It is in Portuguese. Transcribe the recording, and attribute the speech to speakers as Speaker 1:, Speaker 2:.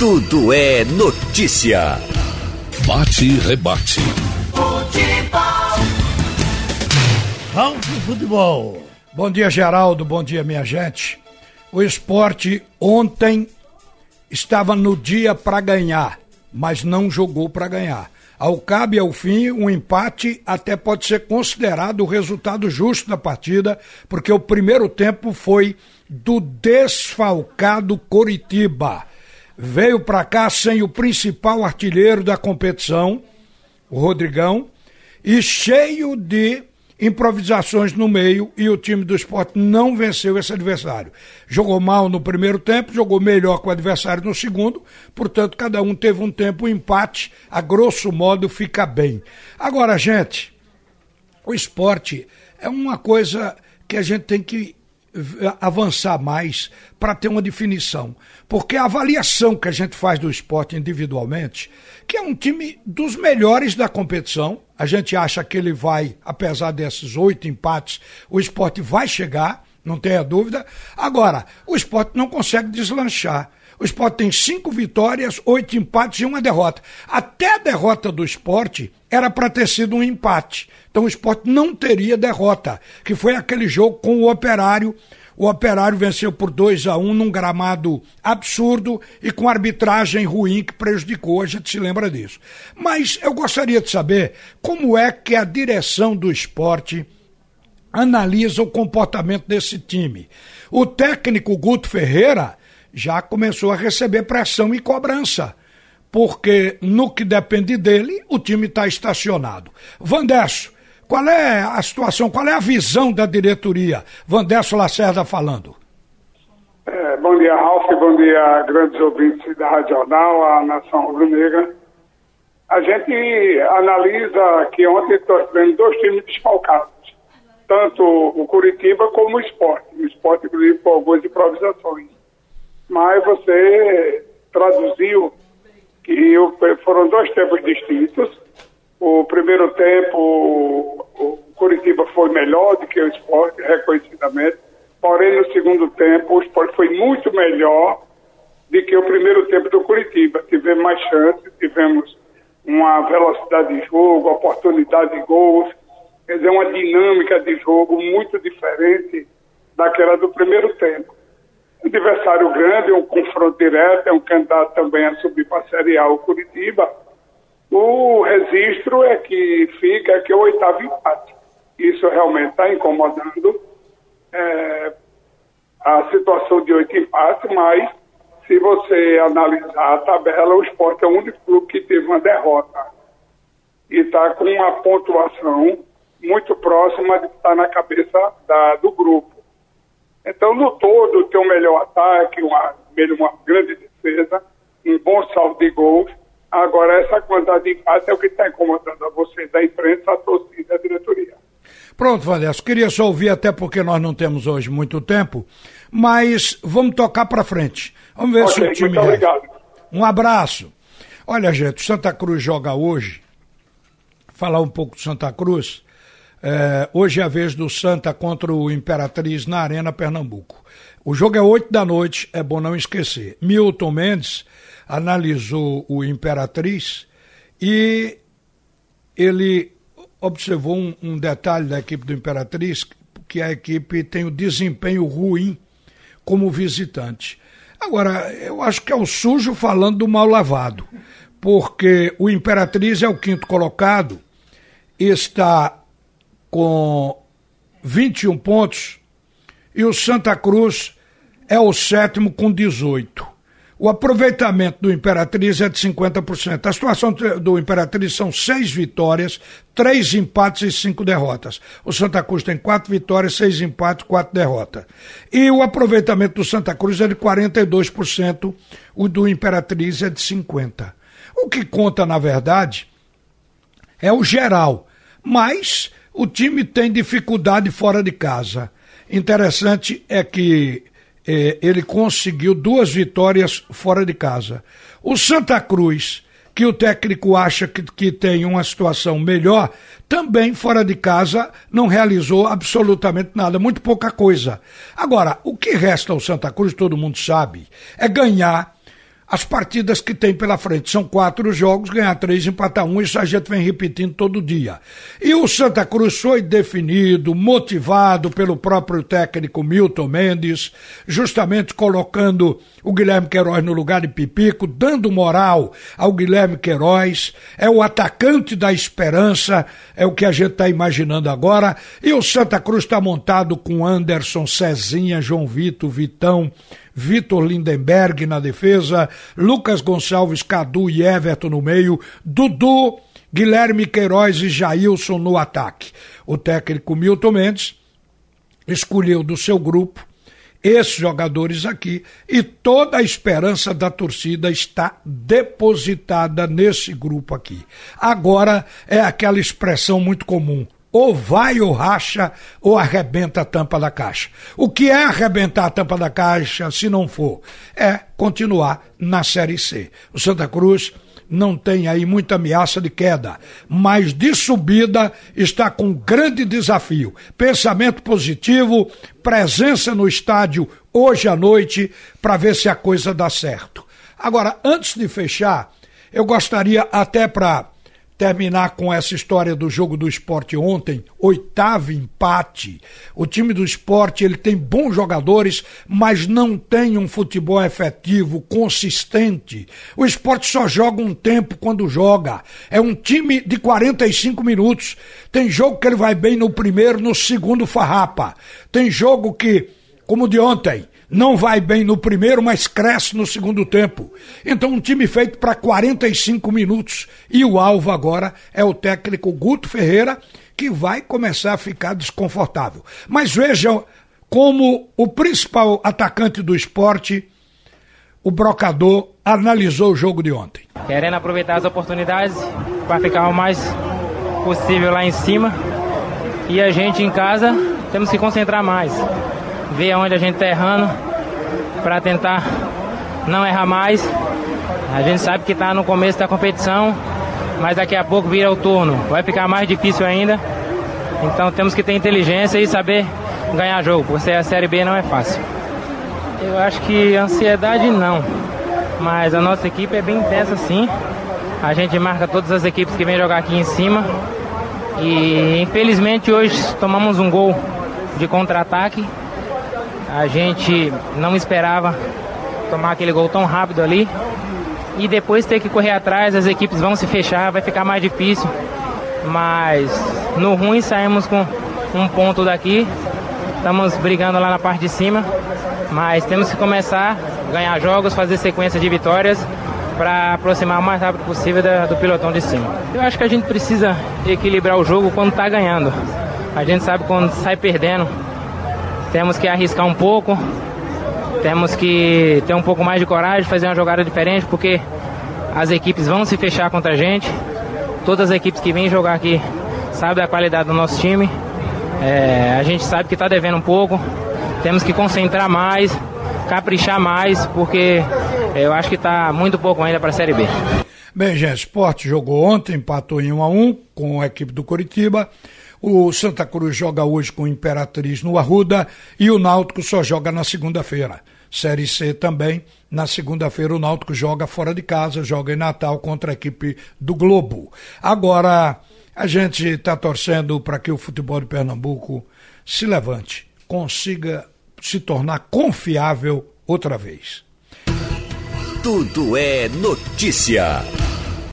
Speaker 1: Tudo é notícia.
Speaker 2: Bate e rebate.
Speaker 3: Futebol. Vamos pro futebol.
Speaker 4: Bom dia, Geraldo. Bom dia, minha gente. O esporte ontem estava no dia para ganhar, mas não jogou para ganhar. Ao cabo e ao fim, um empate até pode ser considerado o resultado justo da partida, porque o primeiro tempo foi do desfalcado Coritiba. Veio para cá sem o principal artilheiro da competição, o Rodrigão, e cheio de improvisações no meio e o time do esporte não venceu esse adversário. Jogou mal no primeiro tempo, jogou melhor com o adversário no segundo, portanto, cada um teve um tempo, um empate, a grosso modo fica bem. Agora, gente, o esporte é uma coisa que a gente tem que avançar mais para ter uma definição. Porque a avaliação que a gente faz do esporte individualmente, que é um time dos melhores da competição, a gente acha que ele vai, apesar desses oito empates, o esporte vai chegar, não tenha dúvida. Agora, o esporte não consegue deslanchar. O esporte tem cinco vitórias, oito empates e uma derrota. Até a derrota do esporte era para ter sido um empate. Então o esporte não teria derrota, que foi aquele jogo com o operário. O operário venceu por 2 a 1 um, num gramado absurdo e com arbitragem ruim que prejudicou, a gente se lembra disso. Mas eu gostaria de saber como é que a direção do esporte analisa o comportamento desse time. O técnico Guto Ferreira já começou a receber pressão e cobrança, porque no que depende dele, o time está estacionado. Vandesso, qual é a situação, qual é a visão da diretoria? Vandesso Lacerda falando.
Speaker 5: É, bom dia, Ralf, bom dia, grandes ouvintes da Rádio Jornal, a Nação Rubro-Negra. A gente analisa que ontem tivemos dois times desfalcados, tanto o Curitiba como o esporte. O esporte, inclusive, com algumas improvisações mas você traduziu que foram dois tempos distintos. O primeiro tempo, o Curitiba foi melhor do que o esporte, reconhecidamente. Porém, no segundo tempo, o esporte foi muito melhor do que o primeiro tempo do Curitiba. Tivemos mais chances, tivemos uma velocidade de jogo, oportunidade de gols, quer dizer, uma dinâmica de jogo muito diferente daquela do primeiro tempo adversário grande, um confronto direto, é um candidato também a subir para a Série A, o Curitiba. O registro é que fica que é o oitavo empate. Isso realmente está incomodando é, a situação de oito empates, mas se você analisar a tabela, o esporte é o único clube que teve uma derrota. E está com uma pontuação muito próxima de estar na cabeça da, do grupo. Então, no todo, tem um melhor ataque, uma, uma grande defesa, um bom saldo de gols. Agora, essa quantidade de empate é o que está incomodando a vocês, da imprensa, a torcida, a diretoria.
Speaker 4: Pronto, Vanessa, queria só ouvir, até porque nós não temos hoje muito tempo, mas vamos tocar para frente. Vamos ver okay, se o time.
Speaker 5: Muito obrigado.
Speaker 4: Um abraço. Olha, gente, o Santa Cruz joga hoje. Falar um pouco do Santa Cruz. É, hoje é a vez do Santa contra o Imperatriz na Arena Pernambuco. O jogo é 8 da noite, é bom não esquecer. Milton Mendes analisou o Imperatriz e ele observou um, um detalhe da equipe do Imperatriz, que a equipe tem o desempenho ruim como visitante. Agora, eu acho que é o sujo falando do mal lavado, porque o Imperatriz é o quinto colocado, está com 21 pontos e o Santa Cruz é o sétimo com 18. O aproveitamento do Imperatriz é de 50%. A situação do Imperatriz são seis vitórias, três empates e cinco derrotas. O Santa Cruz tem quatro vitórias, seis empates, quatro derrotas. E o aproveitamento do Santa Cruz é de 42%, o do Imperatriz é de 50%. O que conta, na verdade, é o geral. Mas o time tem dificuldade fora de casa. Interessante é que eh, ele conseguiu duas vitórias fora de casa. O Santa Cruz, que o técnico acha que, que tem uma situação melhor, também fora de casa não realizou absolutamente nada, muito pouca coisa. Agora, o que resta ao Santa Cruz, todo mundo sabe, é ganhar as partidas que tem pela frente. São quatro jogos, ganhar três, empatar um, isso a gente vem repetindo todo dia. E o Santa Cruz foi definido, motivado pelo próprio técnico Milton Mendes, justamente colocando o Guilherme Queiroz no lugar de Pipico, dando moral ao Guilherme Queiroz. É o atacante da esperança, é o que a gente está imaginando agora. E o Santa Cruz está montado com Anderson, Cezinha, João Vitor, Vitão, Vitor Lindenberg na defesa, Lucas Gonçalves, Cadu e Everton no meio, Dudu, Guilherme Queiroz e Jailson no ataque. O técnico Milton Mendes escolheu do seu grupo esses jogadores aqui e toda a esperança da torcida está depositada nesse grupo aqui. Agora é aquela expressão muito comum: ou vai ou racha ou arrebenta a tampa da caixa. O que é arrebentar a tampa da caixa se não for? É continuar na Série C. O Santa Cruz não tem aí muita ameaça de queda, mas de subida está com grande desafio. Pensamento positivo, presença no estádio hoje à noite para ver se a coisa dá certo. Agora, antes de fechar, eu gostaria até para terminar com essa história do jogo do esporte ontem, oitavo empate. O time do esporte ele tem bons jogadores, mas não tem um futebol efetivo, consistente. O esporte só joga um tempo quando joga. É um time de 45 minutos. Tem jogo que ele vai bem no primeiro, no segundo farrapa. Tem jogo que, como de ontem, não vai bem no primeiro, mas cresce no segundo tempo. Então, um time feito para 45 minutos. E o alvo agora é o técnico Guto Ferreira, que vai começar a ficar desconfortável. Mas vejam como o principal atacante do esporte, o brocador, analisou o jogo de ontem.
Speaker 6: Querendo aproveitar as oportunidades para ficar o mais possível lá em cima. E a gente em casa temos que concentrar mais ver onde a gente está errando para tentar não errar mais. A gente sabe que está no começo da competição, mas daqui a pouco vira o turno. Vai ficar mais difícil ainda. Então temos que ter inteligência e saber ganhar jogo, porque a Série B não é fácil. Eu acho que ansiedade não, mas a nossa equipe é bem intensa sim. A gente marca todas as equipes que vêm jogar aqui em cima. E infelizmente hoje tomamos um gol de contra-ataque a gente não esperava tomar aquele gol tão rápido ali. E depois ter que correr atrás, as equipes vão se fechar, vai ficar mais difícil. Mas no ruim saímos com um ponto daqui. Estamos brigando lá na parte de cima. Mas temos que começar a ganhar jogos, fazer sequência de vitórias para aproximar o mais rápido possível da, do pilotão de cima. Eu acho que a gente precisa equilibrar o jogo quando está ganhando. A gente sabe quando sai perdendo, temos que arriscar um pouco, temos que ter um pouco mais de coragem, fazer uma jogada diferente, porque as equipes vão se fechar contra a gente. Todas as equipes que vêm jogar aqui sabem da qualidade do nosso time. É, a gente sabe que está devendo um pouco, temos que concentrar mais, caprichar mais, porque eu acho que está muito pouco ainda para a Série B.
Speaker 4: Bem, gente, Esporte jogou ontem, empatou em 1 a 1 com a equipe do Curitiba. O Santa Cruz joga hoje com o Imperatriz no Arruda e o Náutico só joga na segunda-feira. Série C também. Na segunda-feira o Náutico joga fora de casa, joga em Natal contra a equipe do Globo. Agora, a gente está torcendo para que o futebol de Pernambuco se levante, consiga se tornar confiável outra vez.
Speaker 1: Tudo é notícia.